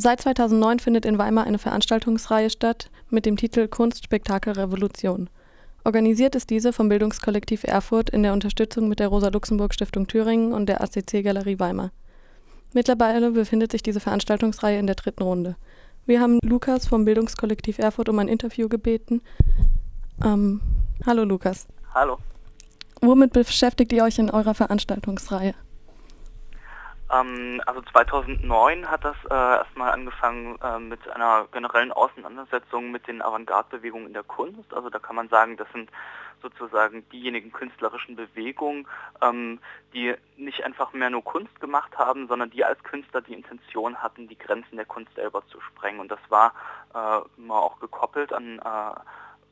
Seit 2009 findet in Weimar eine Veranstaltungsreihe statt mit dem Titel Kunst, Spektakel, Revolution. Organisiert ist diese vom Bildungskollektiv Erfurt in der Unterstützung mit der Rosa-Luxemburg-Stiftung Thüringen und der ACC-Galerie Weimar. Mittlerweile befindet sich diese Veranstaltungsreihe in der dritten Runde. Wir haben Lukas vom Bildungskollektiv Erfurt um ein Interview gebeten. Ähm, hallo Lukas. Hallo. Womit beschäftigt ihr euch in eurer Veranstaltungsreihe? Ähm, also 2009 hat das äh, erstmal angefangen äh, mit einer generellen Auseinandersetzung mit den Avantgarde-Bewegungen in der Kunst. Also da kann man sagen, das sind sozusagen diejenigen künstlerischen Bewegungen, ähm, die nicht einfach mehr nur Kunst gemacht haben, sondern die als Künstler die Intention hatten, die Grenzen der Kunst selber zu sprengen. Und das war äh, immer auch gekoppelt an äh,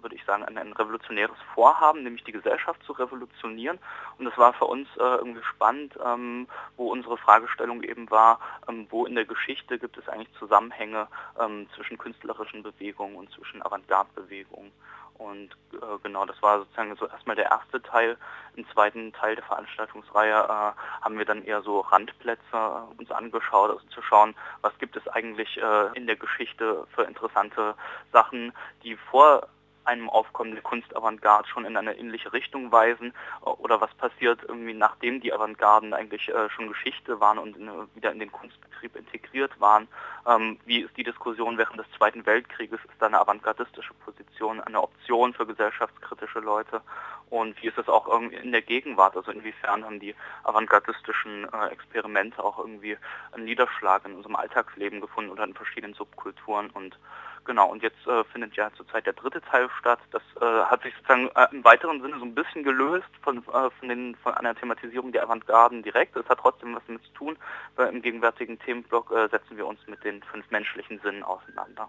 würde ich sagen, ein, ein, revolutionäres Vorhaben, nämlich die Gesellschaft zu revolutionieren. Und das war für uns äh, irgendwie spannend, ähm, wo unsere Fragestellung eben war, ähm, wo in der Geschichte gibt es eigentlich Zusammenhänge ähm, zwischen künstlerischen Bewegungen und zwischen Avantgarde-Bewegungen. Und äh, genau, das war sozusagen so erstmal der erste Teil. Im zweiten Teil der Veranstaltungsreihe äh, haben wir dann eher so Randplätze äh, uns angeschaut, also zu schauen, was gibt es eigentlich äh, in der Geschichte für interessante Sachen, die vor einem Aufkommen der Kunstavantgarde schon in eine ähnliche Richtung weisen oder was passiert irgendwie nachdem die Avantgarden eigentlich äh, schon Geschichte waren und in, wieder in den Kunstbetrieb integriert waren. Ähm, wie ist die Diskussion während des Zweiten Weltkrieges? Ist da eine avantgardistische Position eine Option für gesellschaftskritische Leute? Und wie ist es auch irgendwie in der Gegenwart? Also inwiefern haben die avantgardistischen äh, Experimente auch irgendwie einen Niederschlag in unserem Alltagsleben gefunden oder in verschiedenen Subkulturen und Genau, und jetzt äh, findet ja zurzeit der dritte Teil statt. Das äh, hat sich sozusagen äh, im weiteren Sinne so ein bisschen gelöst von, äh, von, den, von einer Thematisierung der Avantgarden direkt. Es hat trotzdem was damit zu tun, weil im gegenwärtigen Themenblock äh, setzen wir uns mit den fünf menschlichen Sinnen auseinander.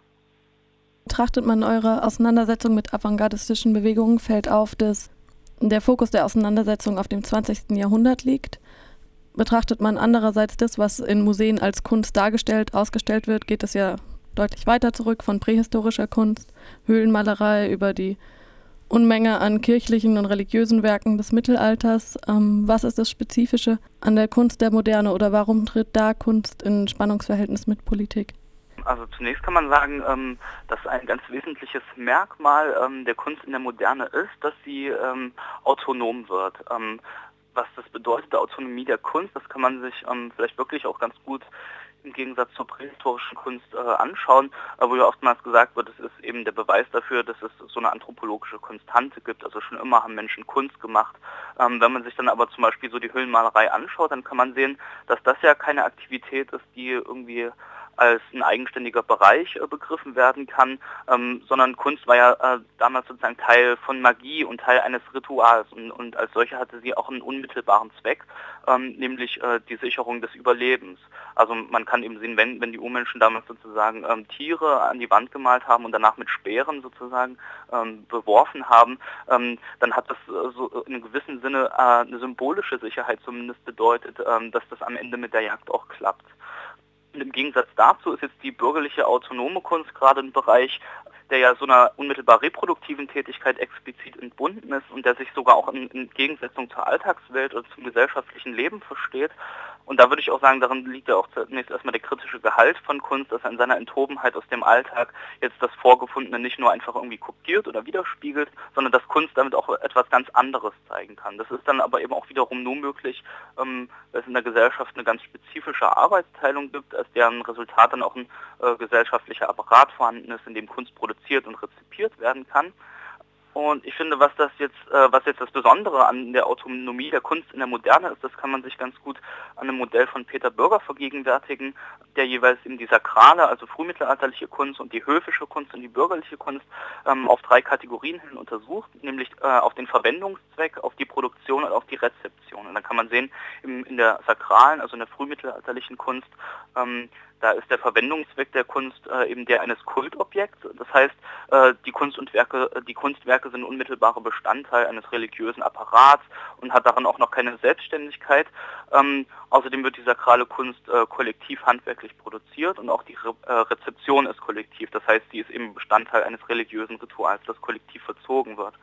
Betrachtet man eure Auseinandersetzung mit avantgardistischen Bewegungen, fällt auf, dass der Fokus der Auseinandersetzung auf dem 20. Jahrhundert liegt. Betrachtet man andererseits das, was in Museen als Kunst dargestellt, ausgestellt wird, geht es ja deutlich weiter zurück, von prähistorischer Kunst, Höhlenmalerei über die Unmenge an kirchlichen und religiösen Werken des Mittelalters. Ähm, was ist das Spezifische an der Kunst der Moderne oder warum tritt da Kunst in Spannungsverhältnis mit Politik? Also zunächst kann man sagen, ähm, dass ein ganz wesentliches Merkmal ähm, der Kunst in der Moderne ist, dass sie ähm, autonom wird. Ähm, was das bedeutet, der Autonomie der Kunst, das kann man sich ähm, vielleicht wirklich auch ganz gut im Gegensatz zur prähistorischen Kunst äh, anschauen, wo ja oftmals gesagt wird, es ist eben der Beweis dafür, dass es so eine anthropologische Konstante gibt. Also schon immer haben Menschen Kunst gemacht. Ähm, wenn man sich dann aber zum Beispiel so die Höhlenmalerei anschaut, dann kann man sehen, dass das ja keine Aktivität ist, die irgendwie als ein eigenständiger Bereich äh, begriffen werden kann, ähm, sondern Kunst war ja äh, damals sozusagen Teil von Magie und Teil eines Rituals und, und als solche hatte sie auch einen unmittelbaren Zweck, ähm, nämlich äh, die Sicherung des Überlebens. Also man kann eben sehen, wenn, wenn die Urmenschen damals sozusagen ähm, Tiere an die Wand gemalt haben und danach mit Speeren sozusagen beworfen haben, dann hat das so in einem gewissen Sinne eine symbolische Sicherheit zumindest bedeutet, dass das am Ende mit der Jagd auch klappt. Und im Gegensatz dazu ist jetzt die bürgerliche autonome Kunst gerade ein Bereich, der ja so einer unmittelbar reproduktiven Tätigkeit explizit entbunden ist und der sich sogar auch in, in Gegensetzung zur Alltagswelt oder zum gesellschaftlichen Leben versteht. Und da würde ich auch sagen, darin liegt ja auch zunächst erstmal der kritische Gehalt von Kunst, dass er in seiner Enthobenheit aus dem Alltag jetzt das Vorgefundene nicht nur einfach irgendwie kopiert oder widerspiegelt, sondern dass Kunst damit auch etwas ganz anderes zeigen kann. Das ist dann aber eben auch wiederum nur möglich, ähm, weil es in der Gesellschaft eine ganz spezifische Arbeitsteilung gibt, als deren Resultat dann auch ein äh, gesellschaftlicher Apparat vorhanden ist, in dem Kunst produziert und rezipiert werden kann. Und ich finde, was das jetzt, äh, was jetzt das Besondere an der Autonomie der Kunst in der Moderne ist, das kann man sich ganz gut an einem Modell von Peter Bürger vergegenwärtigen, der jeweils eben die sakrale, also frühmittelalterliche Kunst und die höfische Kunst und die bürgerliche Kunst ähm, auf drei Kategorien hin untersucht, nämlich äh, auf den Verwendungszweck, auf die Produktion und auf die Rezeption. Und dann kann man sehen, im, in der sakralen, also in der frühmittelalterlichen Kunst, ähm, da ist der Verwendungszweck der Kunst äh, eben der eines Kultobjekts. Das heißt, äh, die Kunst und Werke, die Kunstwerke sind unmittelbare Bestandteil eines religiösen Apparats und hat darin auch noch keine Selbstständigkeit. Ähm, außerdem wird die sakrale Kunst äh, kollektiv handwerklich produziert und auch die Re äh, Rezeption ist kollektiv. Das heißt, sie ist eben Bestandteil eines religiösen Rituals, das kollektiv verzogen wird.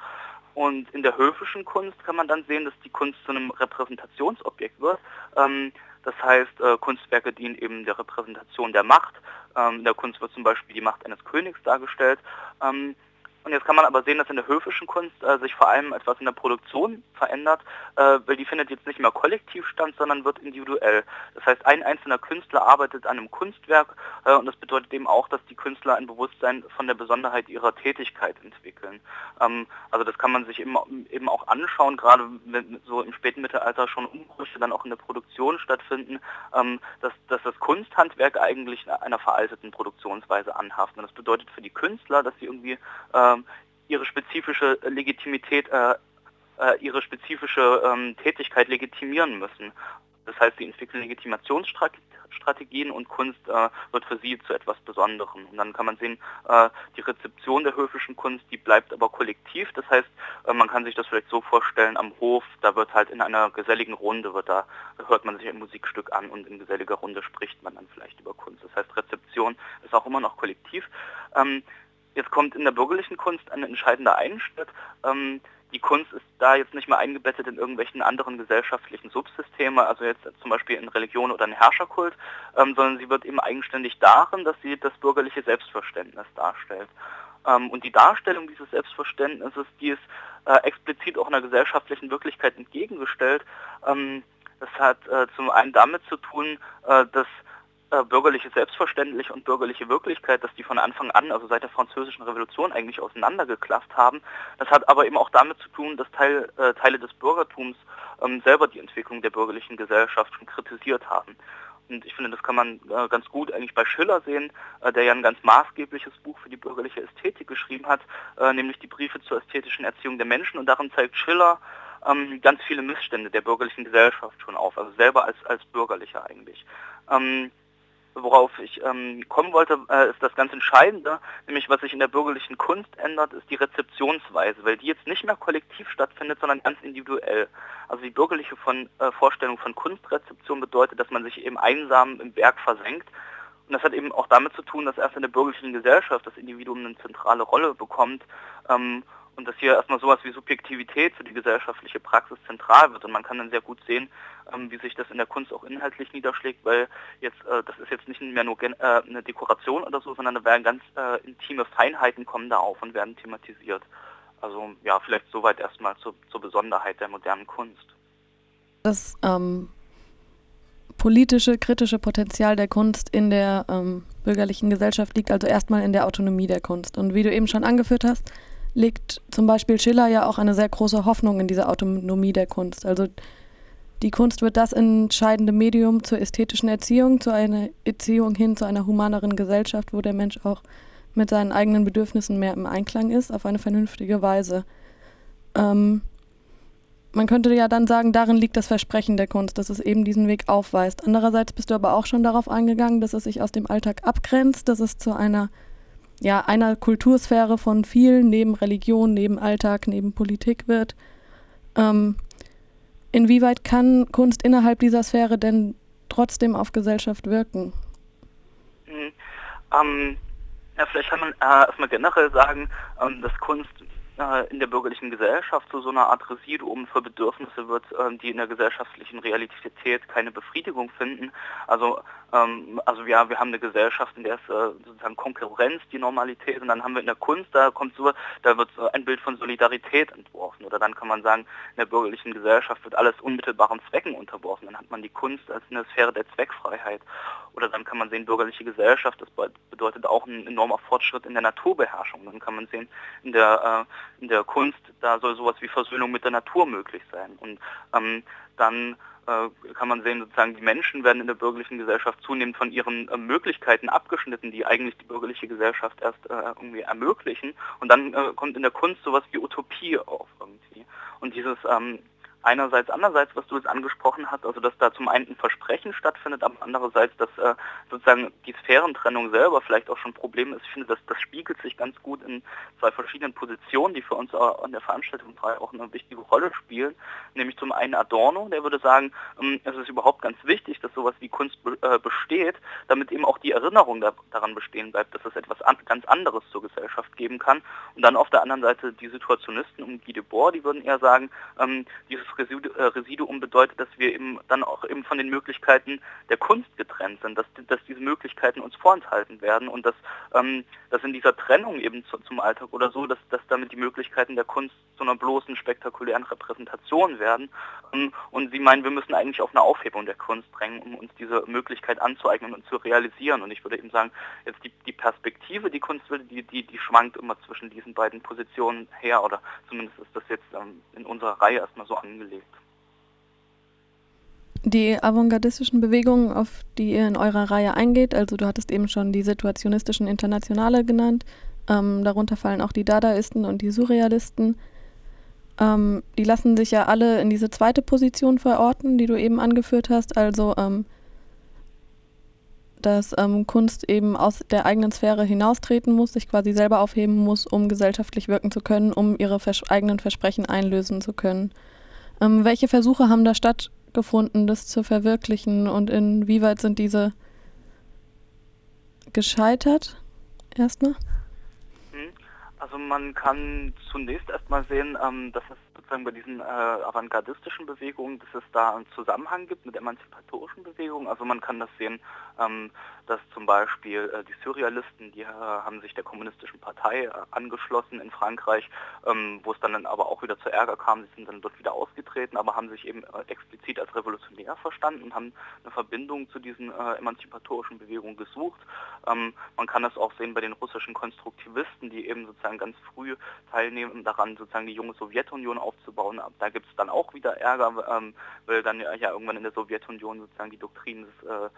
Und in der höfischen Kunst kann man dann sehen, dass die Kunst zu einem Repräsentationsobjekt wird. Ähm, Das heißt, äh, Kunstwerke dienen eben der Repräsentation der Macht. Ähm, in der Kunst wird zum Beispiel die Macht eines Königs dargestellt. Ähm, und jetzt kann man aber sehen, dass in der höfischen Kunst äh, sich vor allem etwas in der Produktion verändert, äh, weil die findet jetzt nicht mehr kollektiv statt, sondern wird individuell. Das heißt, ein einzelner Künstler arbeitet an einem Kunstwerk äh, und das bedeutet eben auch, dass die Künstler ein Bewusstsein von der Besonderheit ihrer Tätigkeit entwickeln. Ähm, also das kann man sich eben, eben auch anschauen, gerade wenn so im späten Mittelalter schon Umbrüche dann auch in der Produktion stattfinden, ähm, dass, dass das Kunsthandwerk eigentlich einer veralteten Produktionsweise anhaftet. Und das bedeutet für die Künstler, dass sie irgendwie äh, ähm, ihre spezifische Legitimität, äh, äh, ihre spezifische ähm, Tätigkeit legitimieren müssen. Das heißt, sie entwickeln Legitimationsstrategien und Kunst äh, wird für sie zu etwas Besonderem. Und dann kann man sehen, äh, die Rezeption der höfischen Kunst, die bleibt aber kollektiv. Das heißt, äh, man kann sich das vielleicht so vorstellen, am Hof, da wird halt in einer geselligen Runde, wird da, hört man sich ein Musikstück an und in geselliger Runde spricht man dann vielleicht über Kunst. Das heißt, Rezeption ist auch immer noch kollektiv. Ähm, Jetzt kommt in der bürgerlichen Kunst ein entscheidender Einschnitt. Ähm, die Kunst ist da jetzt nicht mehr eingebettet in irgendwelchen anderen gesellschaftlichen Subsysteme, also jetzt zum Beispiel in Religion oder in Herrscherkult, ähm, sondern sie wird eben eigenständig darin, dass sie das bürgerliche Selbstverständnis darstellt. Ähm, und die Darstellung dieses Selbstverständnisses, die ist äh, explizit auch einer gesellschaftlichen Wirklichkeit entgegengestellt. Ähm, das hat äh, zum einen damit zu tun, äh, dass äh, bürgerliche Selbstverständlich und bürgerliche Wirklichkeit, dass die von Anfang an, also seit der französischen Revolution eigentlich auseinandergeklafft haben. Das hat aber eben auch damit zu tun, dass Teil, äh, Teile des Bürgertums ähm, selber die Entwicklung der bürgerlichen Gesellschaft schon kritisiert haben. Und ich finde, das kann man äh, ganz gut eigentlich bei Schiller sehen, äh, der ja ein ganz maßgebliches Buch für die bürgerliche Ästhetik geschrieben hat, äh, nämlich die Briefe zur ästhetischen Erziehung der Menschen. Und darin zeigt Schiller ähm, ganz viele Missstände der bürgerlichen Gesellschaft schon auf, also selber als, als Bürgerlicher eigentlich. Ähm, worauf ich ähm, kommen wollte, äh, ist das ganz Entscheidende, nämlich was sich in der bürgerlichen Kunst ändert, ist die Rezeptionsweise, weil die jetzt nicht mehr kollektiv stattfindet, sondern ganz individuell. Also die bürgerliche von, äh, Vorstellung von Kunstrezeption bedeutet, dass man sich eben einsam im Werk versenkt. Und das hat eben auch damit zu tun, dass erst in der bürgerlichen Gesellschaft das Individuum eine zentrale Rolle bekommt ähm, und dass hier erstmal sowas wie Subjektivität für die gesellschaftliche Praxis zentral wird. Und man kann dann sehr gut sehen, ähm, wie sich das in der Kunst auch inhaltlich niederschlägt, weil jetzt äh, das ist jetzt nicht mehr nur äh, eine Dekoration oder so, sondern da werden ganz äh, intime Feinheiten kommen da auf und werden thematisiert. Also ja, vielleicht soweit erstmal zur, zur Besonderheit der modernen Kunst. Das ähm, politische, kritische Potenzial der Kunst in der ähm, bürgerlichen Gesellschaft liegt also erstmal in der Autonomie der Kunst. Und wie du eben schon angeführt hast, legt zum Beispiel Schiller ja auch eine sehr große Hoffnung in diese Autonomie der Kunst. Also die Kunst wird das entscheidende Medium zur ästhetischen Erziehung, zu einer Erziehung hin zu einer humaneren Gesellschaft, wo der Mensch auch mit seinen eigenen Bedürfnissen mehr im Einklang ist, auf eine vernünftige Weise. Ähm, man könnte ja dann sagen, darin liegt das Versprechen der Kunst, dass es eben diesen Weg aufweist. Andererseits bist du aber auch schon darauf eingegangen, dass es sich aus dem Alltag abgrenzt, dass es zu einer ja, einer Kultursphäre von vielen, neben Religion, neben Alltag, neben Politik wird. Ähm, inwieweit kann Kunst innerhalb dieser Sphäre denn trotzdem auf Gesellschaft wirken? Mhm. Ähm, ja, vielleicht kann man äh, erstmal generell sagen, ähm, dass Kunst in der bürgerlichen Gesellschaft zu so einer Art Residuum für Bedürfnisse wird, äh, die in der gesellschaftlichen Realität keine Befriedigung finden. Also, ähm, also ja, wir haben eine Gesellschaft, in der es äh, sozusagen Konkurrenz die Normalität und dann haben wir in der Kunst, da kommt so, da wird ein Bild von Solidarität entworfen. Oder dann kann man sagen, in der bürgerlichen Gesellschaft wird alles unmittelbaren Zwecken unterworfen. Dann hat man die Kunst als eine Sphäre der Zweckfreiheit. Oder dann kann man sehen, bürgerliche Gesellschaft, das bedeutet auch ein enormer Fortschritt in der Naturbeherrschung. Dann kann man sehen, in der äh, in der Kunst, da soll sowas wie Versöhnung mit der Natur möglich sein. Und ähm, dann äh, kann man sehen, sozusagen die Menschen werden in der bürgerlichen Gesellschaft zunehmend von ihren äh, Möglichkeiten abgeschnitten, die eigentlich die bürgerliche Gesellschaft erst äh, irgendwie ermöglichen. Und dann äh, kommt in der Kunst sowas wie Utopie auf irgendwie. Und dieses ähm, einerseits, andererseits, was du jetzt angesprochen hast, also dass da zum einen ein Versprechen stattfindet, aber andererseits, dass äh, sozusagen die Sphärentrennung selber vielleicht auch schon ein Problem ist. Ich finde, dass das spiegelt sich ganz gut in zwei verschiedenen Positionen, die für uns an der Veranstaltung auch eine wichtige Rolle spielen. Nämlich zum einen Adorno, der würde sagen, ähm, es ist überhaupt ganz wichtig, dass sowas wie Kunst äh, besteht, damit eben auch die Erinnerung da, daran bestehen bleibt, dass es etwas an, ganz anderes zur Gesellschaft geben kann. Und dann auf der anderen Seite die Situationisten um Guy Debord, die würden eher sagen, ähm, dieses Residuum bedeutet, dass wir eben dann auch eben von den Möglichkeiten der Kunst getrennt sind, dass, dass diese Möglichkeiten uns vorenthalten werden und dass, ähm, dass in dieser Trennung eben zu, zum Alltag oder so, dass, dass damit die Möglichkeiten der Kunst zu einer bloßen spektakulären Repräsentation werden. Ähm, und sie meinen, wir müssen eigentlich auf eine Aufhebung der Kunst drängen, um uns diese Möglichkeit anzueignen und zu realisieren. Und ich würde eben sagen, jetzt die, die Perspektive, die Kunst will, die, die, die schwankt immer zwischen diesen beiden Positionen her oder zumindest ist das jetzt ähm, in unserer Reihe erstmal so angelegt. Die avantgardistischen Bewegungen, auf die ihr in eurer Reihe eingeht, also du hattest eben schon die situationistischen Internationale genannt, ähm, darunter fallen auch die Dadaisten und die Surrealisten. Ähm, die lassen sich ja alle in diese zweite Position verorten, die du eben angeführt hast, also ähm, dass ähm, Kunst eben aus der eigenen Sphäre hinaustreten muss, sich quasi selber aufheben muss, um gesellschaftlich wirken zu können, um ihre vers eigenen Versprechen einlösen zu können. Ähm, welche Versuche haben da stattgefunden, das zu verwirklichen und inwieweit sind diese gescheitert? Erstmal? Hm, also man kann zunächst erstmal sehen, ähm, dass es sozusagen bei diesen äh, avantgardistischen Bewegungen, dass es da einen Zusammenhang gibt mit emanzipatorischen Bewegungen. Also man kann das sehen, ähm, dass zum Beispiel äh, die Surrealisten, die äh, haben sich der kommunistischen Partei äh, angeschlossen in Frankreich, ähm, wo es dann aber auch wieder zu Ärger kam. Sie sind dann dort wieder ausgetreten, aber haben sich eben äh, explizit als revolutionär verstanden und haben eine Verbindung zu diesen äh, emanzipatorischen Bewegungen gesucht. Ähm, man kann das auch sehen bei den russischen Konstruktivisten, die eben sozusagen ganz früh teilnehmen daran, sozusagen die junge Sowjetunion aufzubauen. Da gibt es dann auch wieder Ärger, ähm, weil dann ja, irgendwann in der Sowjetunion sozusagen die Doktrin des äh,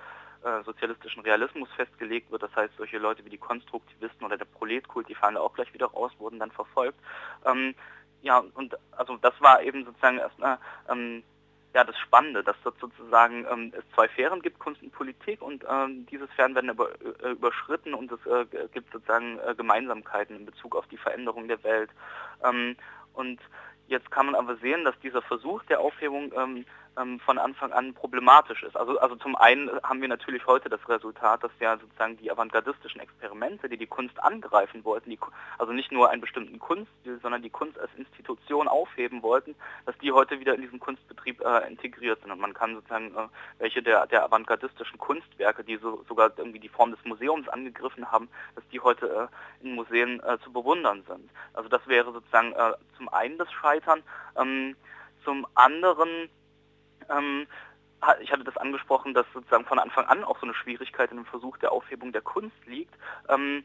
äh, sozialistischen Realismus festgelegt wird. Das heißt, solche Leute wie die Konstruktivisten oder der Proletkult, die fallen da auch gleich wieder raus, wurden dann verfolgt. Ähm, ja, und also das war eben sozusagen erstmal ähm, ja, das Spannende, dass dort sozusagen ähm, es zwei Sphären gibt, Kunst und Politik, und ähm, diese Sphären werden über, äh, überschritten und es äh, gibt sozusagen äh, Gemeinsamkeiten in Bezug auf die Veränderung der Welt. Ähm, und Jetzt kann man aber sehen, dass dieser Versuch der Aufhebung ähm, ähm, von Anfang an problematisch ist. Also, also zum einen haben wir natürlich heute das Resultat, dass ja sozusagen die avantgardistischen Experimente, die die Kunst angreifen wollten, die, also nicht nur einen bestimmten Kunststil, sondern die Kunst als Institution aufheben wollten, dass die heute wieder in diesen Kunstbetrieb äh, integriert sind. Und man kann sozusagen äh, welche der, der avantgardistischen Kunstwerke, die so, sogar irgendwie die Form des Museums angegriffen haben, dass die heute äh, in Museen äh, zu bewundern sind. Also das wäre sozusagen äh, zum einen das Scheitern. Ähm, zum anderen, ähm, ich hatte das angesprochen, dass sozusagen von Anfang an auch so eine Schwierigkeit in dem Versuch der Aufhebung der Kunst liegt. Ähm,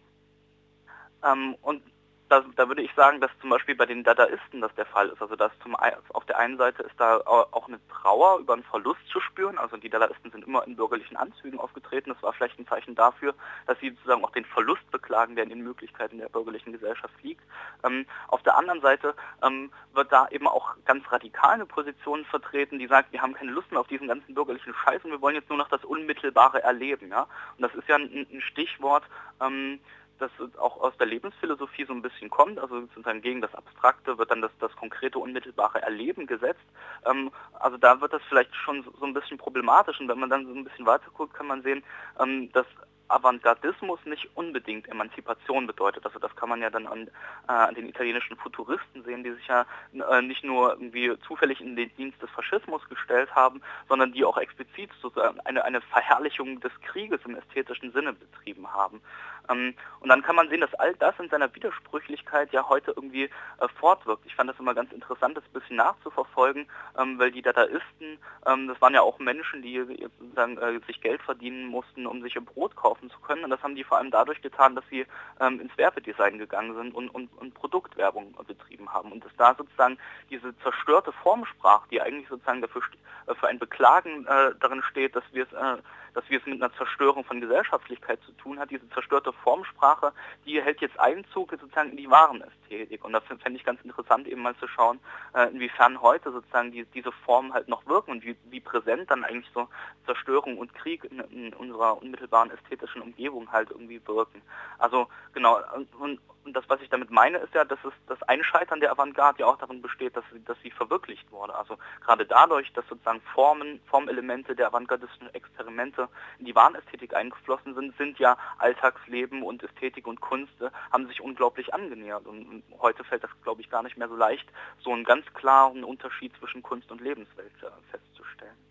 ähm und da, da, würde ich sagen, dass zum Beispiel bei den Dadaisten das der Fall ist. Also dass zum auf der einen Seite ist da auch eine Trauer über einen Verlust zu spüren. Also die Dadaisten sind immer in bürgerlichen Anzügen aufgetreten. Das war vielleicht ein Zeichen dafür, dass sie sozusagen auch den Verlust beklagen, der in den Möglichkeiten der bürgerlichen Gesellschaft liegt. Ähm, auf der anderen Seite ähm, wird da eben auch ganz radikal eine Position vertreten, die sagt, wir haben keine Lust mehr auf diesen ganzen bürgerlichen Scheiß und wir wollen jetzt nur noch das Unmittelbare erleben. Ja? Und das ist ja ein, ein Stichwort, ähm, das auch aus der Lebensphilosophie so ein bisschen kommt, also sozusagen gegen das Abstrakte wird dann das, das konkrete, unmittelbare Erleben gesetzt. Ähm, also da wird das vielleicht schon so, so, ein bisschen problematisch und wenn man dann so ein bisschen weiter guckt, kann man sehen, ähm, dass Avantgardismus nicht unbedingt Emanzipation bedeutet. Also das kann man ja dann an, äh, an den italienischen Futuristen sehen, die sich ja äh, nicht nur irgendwie zufällig in den Dienst des Faschismus gestellt haben, sondern die auch explizit sozusagen eine, eine Verherrlichung des Krieges im ästhetischen Sinne betrieben haben. Ähm, und dann kann man sehen, dass all das in seiner Widersprüchlichkeit ja heute irgendwie äh, fortwirkt. Ich fand das immer ganz interessant, das ein bisschen nachzuverfolgen, ähm, weil die Dadaisten, ähm, das waren ja auch Menschen, die sozusagen äh, sich Geld verdienen mussten, um sich ihr Brot kaufen kaufen zu können. Und das haben die vor allem dadurch getan, dass sie ähm, ins Werbedesign gegangen sind und, und, und Produktwerbung betrieben haben. Und dass da sozusagen diese zerstörte Formsprache, die eigentlich sozusagen dafür äh, für ein Beklagen äh, darin steht, dass wir es äh, dass wir es mit einer Zerstörung von Gesellschaftlichkeit zu tun hat. Diese zerstörte Formsprache, die hält jetzt Einzug sozusagen in die Warenästhetik. Und da fände ich ganz interessant eben mal zu schauen, äh, inwiefern heute sozusagen die, diese Formen halt noch wirken und wie, wie präsent dann eigentlich so Zerstörung und Krieg in, in unserer unmittelbaren ästhetischen Umgebung halt irgendwie wirken. Also genau, und, und das, was ich damit meine, ist ja, dass es das Einscheitern der Avantgarde ja auch darin besteht, dass sie, dass sie verwirklicht wurde. Also gerade dadurch, dass sozusagen Formen, Formelemente der avantgardistischen Experimente in die Wahnästhetik eingeflossen sind, sind ja Alltagsleben und Ästhetik und Kunst äh, haben sich unglaublich angenähert. Und, und heute fällt das, glaube ich, gar nicht mehr so leicht, so einen ganz klaren Unterschied zwischen Kunst und Lebenswelt äh, festzustellen.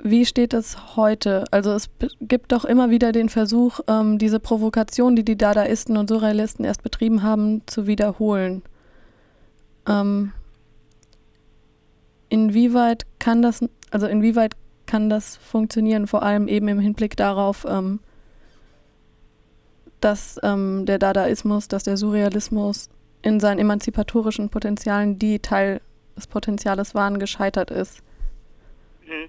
Wie steht es heute? Also es gibt doch immer wieder den Versuch, ähm, diese Provokation, die die Dadaisten und Surrealisten erst betrieben haben, zu wiederholen. Ähm, inwieweit kann das, also inwieweit kann das funktionieren, vor allem eben im Hinblick darauf, ähm, dass ähm, der Dadaismus, dass der Surrealismus in seinen emanzipatorischen Potenzialen, die Teil des Potenziales waren, gescheitert ist? Mhm.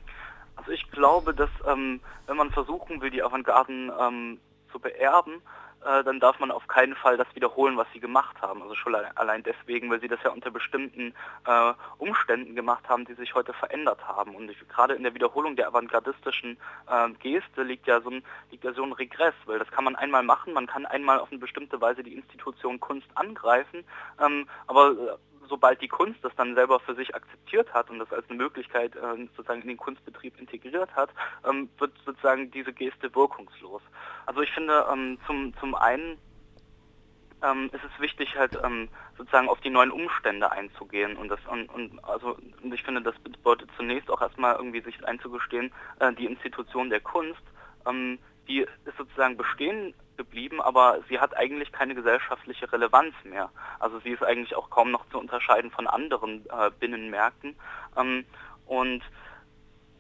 Also ich glaube, dass ähm, wenn man versuchen will, die Avantgarden ähm, zu beerben, äh, dann darf man auf keinen Fall das wiederholen, was sie gemacht haben. Also schon allein deswegen, weil sie das ja unter bestimmten äh, Umständen gemacht haben, die sich heute verändert haben. Und gerade in der Wiederholung der avantgardistischen äh, Geste liegt ja, so ein, liegt ja so ein Regress, weil das kann man einmal machen, man kann einmal auf eine bestimmte Weise die Institution Kunst angreifen, ähm, aber äh, sobald die Kunst das dann selber für sich akzeptiert hat und das als eine Möglichkeit äh, sozusagen in den Kunstbetrieb integriert hat, ähm, wird sozusagen diese Geste wirkungslos. Also ich finde ähm, zum, zum einen ähm, ist es wichtig, halt ähm, sozusagen auf die neuen Umstände einzugehen und das und, und also und ich finde, das bedeutet zunächst auch erstmal irgendwie sich einzugestehen, äh, die Institution der Kunst, ähm, die ist sozusagen bestehen geblieben, aber sie hat eigentlich keine gesellschaftliche Relevanz mehr. Also sie ist eigentlich auch kaum noch zu unterscheiden von anderen äh, Binnenmärkten. Ähm, und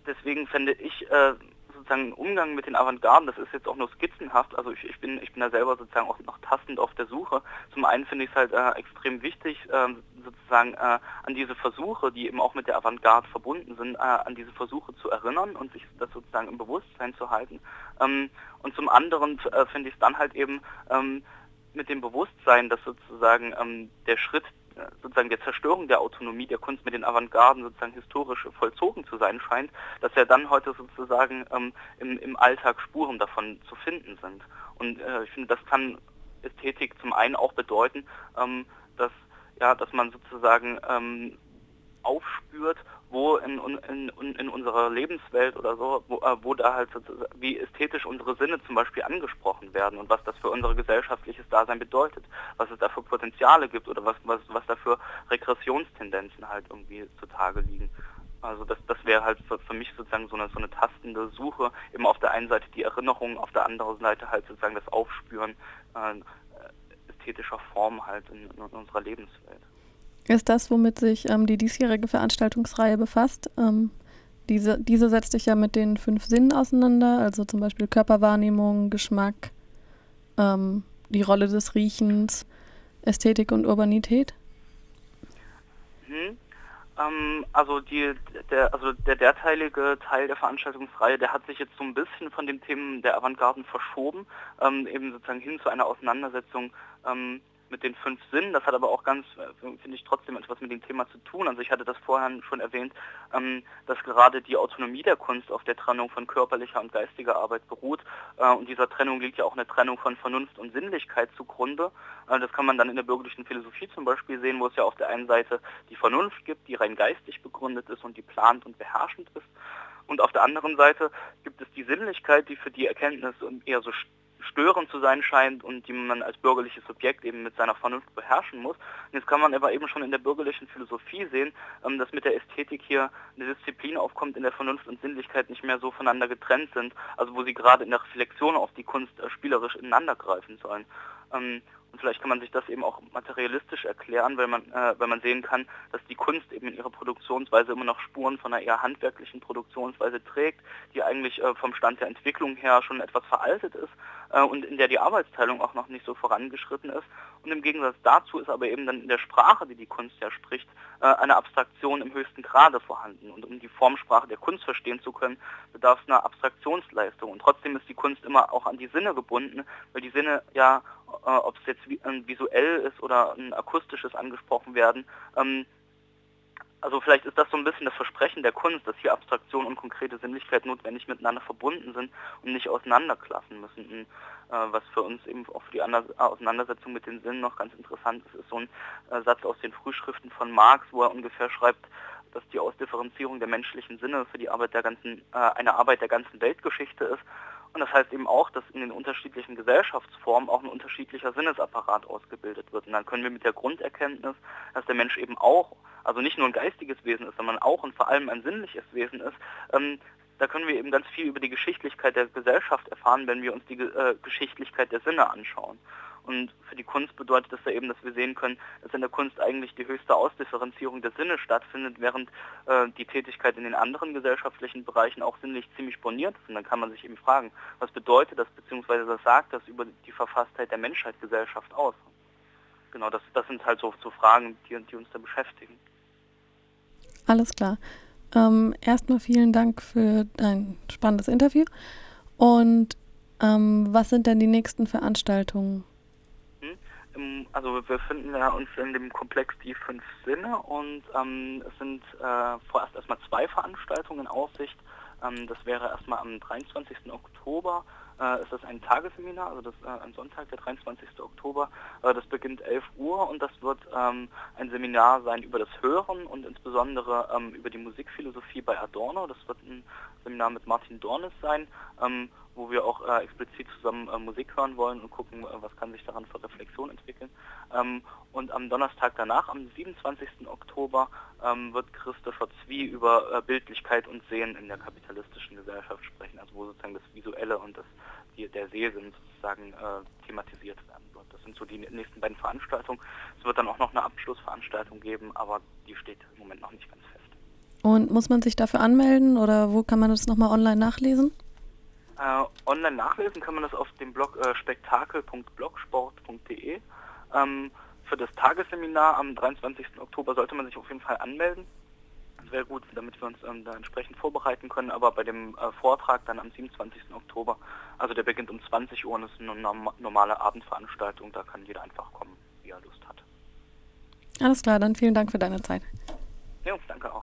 deswegen fände ich äh, sozusagen Umgang mit den Avantgarden, das ist jetzt auch nur skizzenhaft, also ich, ich, bin, ich bin da selber sozusagen auch noch tastend auf der Suche. Zum einen finde ich es halt äh, extrem wichtig, äh, sozusagen äh, an diese Versuche, die eben auch mit der Avantgarde verbunden sind, äh, an diese Versuche zu erinnern und sich das sozusagen im Bewusstsein zu halten. Ähm, und zum anderen äh, finde ich es dann halt eben ähm, mit dem Bewusstsein, dass sozusagen ähm, der Schritt sozusagen der Zerstörung der Autonomie der Kunst mit den Avantgarden sozusagen historisch vollzogen zu sein scheint, dass ja dann heute sozusagen ähm, im, im Alltag Spuren davon zu finden sind. Und äh, ich finde, das kann Ästhetik zum einen auch bedeuten, ähm, dass ja, dass man sozusagen ähm, aufspürt, wo in, in, in, unserer Lebenswelt oder so, wo, äh, wo da halt wie ästhetisch unsere Sinne zum Beispiel angesprochen werden und was das für unser gesellschaftliches Dasein bedeutet, was es da für Potenziale gibt oder was, was, was da für Regressionstendenzen halt irgendwie zutage liegen. Also das, das wäre halt für, für, mich sozusagen so eine, so eine tastende Suche, eben auf der einen Seite die Erinnerung, auf der anderen Seite halt sozusagen das Aufspüren äh, ästhetischer Form halt in, in unserer Lebenswelt ist das, womit sich ähm, die diesjährige Veranstaltungsreihe befasst. Ähm, diese, diese setzt sich ja mit den fünf Sinnen auseinander, also zum Beispiel Körperwahrnehmung, Geschmack, ähm, die Rolle des Riechens, Ästhetik und Urbanität. Mhm. Ähm, also, die, der, also der derteilige Teil der Veranstaltungsreihe, der hat sich jetzt so ein bisschen von den Themen der Avantgarden verschoben, ähm, eben sozusagen hin zu einer Auseinandersetzung ähm, mit den fünf Sinnen. Das hat aber auch ganz, äh, finde ich, trotzdem etwas mit dem Thema zu tun. Also ich hatte das vorher schon erwähnt, ähm, dass gerade die Autonomie der Kunst auf der Trennung von körperlicher und geistiger Arbeit beruht. Äh, und dieser Trennung liegt ja auch eine Trennung von Vernunft und Sinnlichkeit zugrunde. Äh, das kann man dann in der bürgerlichen Philosophie zum Beispiel sehen, wo es ja auf der einen Seite die Vernunft gibt, die rein geistig begründet ist und die plant und beherrschend ist. Und auf der anderen Seite gibt es die Sinnlichkeit, die für die Erkenntnis eher so störend zu sein scheint und die man als bürgerliches Subjekt eben mit seiner Vernunft beherrschen muss. Und jetzt kann man aber eben schon in der bürgerlichen Philosophie sehen, ähm, dass mit der Ästhetik hier eine Disziplin aufkommt, in der Vernunft und Sinnlichkeit nicht mehr so voneinander getrennt sind, also wo sie gerade in der Reflexion auf die Kunst äh, spielerisch ineinander greifen sollen. Und vielleicht kann man sich das eben auch materialistisch erklären, weil man, äh, weil man sehen kann, dass die Kunst eben in ihrer Produktionsweise immer noch Spuren von einer eher handwerklichen Produktionsweise trägt, die eigentlich äh, vom Stand der Entwicklung her schon etwas veraltet ist äh, und in der die Arbeitsteilung auch noch nicht so vorangeschritten ist. Und im Gegensatz dazu ist aber eben dann in der Sprache, die die Kunst ja spricht, äh, eine Abstraktion im höchsten Grade vorhanden. Und um die Formsprache der Kunst verstehen zu können, bedarf es einer Abstraktionsleistung. Und trotzdem ist die Kunst immer auch an die Sinne gebunden, weil die Sinne ja äh, ob es jetzt vi visuell ist oder ein akustisches angesprochen werden, ähm, also vielleicht ist das so ein bisschen das Versprechen der Kunst, dass hier Abstraktion und konkrete Sinnlichkeit notwendig miteinander verbunden sind und nicht auseinanderklaffen müssen. Und, äh, was für uns eben auch für die Auseinandersetzung mit den Sinnen noch ganz interessant ist, ist so ein äh, Satz aus den Frühschriften von Marx, wo er ungefähr schreibt, dass die Ausdifferenzierung der menschlichen Sinne für die Arbeit der ganzen, äh, eine Arbeit der ganzen Weltgeschichte ist. Und das heißt eben auch, dass in den unterschiedlichen Gesellschaftsformen auch ein unterschiedlicher Sinnesapparat ausgebildet wird. Und dann können wir mit der Grunderkenntnis, dass der Mensch eben auch, also nicht nur ein geistiges Wesen ist, sondern auch und vor allem ein sinnliches Wesen ist, ähm, da können wir eben ganz viel über die Geschichtlichkeit der Gesellschaft erfahren, wenn wir uns die äh, Geschichtlichkeit der Sinne anschauen. Und für die Kunst bedeutet das ja eben, dass wir sehen können, dass in der Kunst eigentlich die höchste Ausdifferenzierung der Sinne stattfindet, während äh, die Tätigkeit in den anderen gesellschaftlichen Bereichen auch sinnlich ziemlich boniert ist. Und dann kann man sich eben fragen, was bedeutet das, beziehungsweise was sagt das über die Verfasstheit der Menschheitsgesellschaft aus? Genau, das, das sind halt so, so Fragen, die, die uns da beschäftigen. Alles klar. Ähm, erstmal vielen Dank für dein spannendes Interview. Und ähm, was sind denn die nächsten Veranstaltungen? Also wir finden ja uns in dem Komplex die fünf Sinne und ähm, es sind äh, vorerst erstmal zwei Veranstaltungen in Aussicht. Ähm, das wäre erstmal am 23. Oktober äh, ist das ein Tagesseminar, also das äh, ein Sonntag, der 23. Oktober. Äh, das beginnt 11 Uhr und das wird ähm, ein Seminar sein über das Hören und insbesondere ähm, über die Musikphilosophie bei Adorno. Das wird ein Seminar mit Martin Dornes sein, ähm, wo wir auch äh, explizit zusammen äh, Musik hören wollen und gucken, äh, was kann sich daran für Reflexion entwickeln. Ähm, und am Donnerstag danach, am 27. Oktober, ähm, wird Christopher Zwie über äh, Bildlichkeit und Sehen in der kapitalistischen Gesellschaft sprechen, also wo sozusagen das Visuelle und das, die, der Sehsinn sozusagen äh, thematisiert werden wird. Das sind so die nächsten beiden Veranstaltungen. Es wird dann auch noch eine Abschlussveranstaltung geben, aber die steht im Moment noch nicht ganz fest. Und muss man sich dafür anmelden oder wo kann man das nochmal online nachlesen? Äh, online nachlesen kann man das auf dem Blog äh, spektakel.blogsport.de. Ähm, für das Tagesseminar am 23. Oktober sollte man sich auf jeden Fall anmelden. Das wäre gut, damit wir uns ähm, da entsprechend vorbereiten können. Aber bei dem äh, Vortrag dann am 27. Oktober, also der beginnt um 20 Uhr und ist eine normale Abendveranstaltung, da kann jeder einfach kommen, wie er Lust hat. Alles klar, dann vielen Dank für deine Zeit. Ja, danke auch.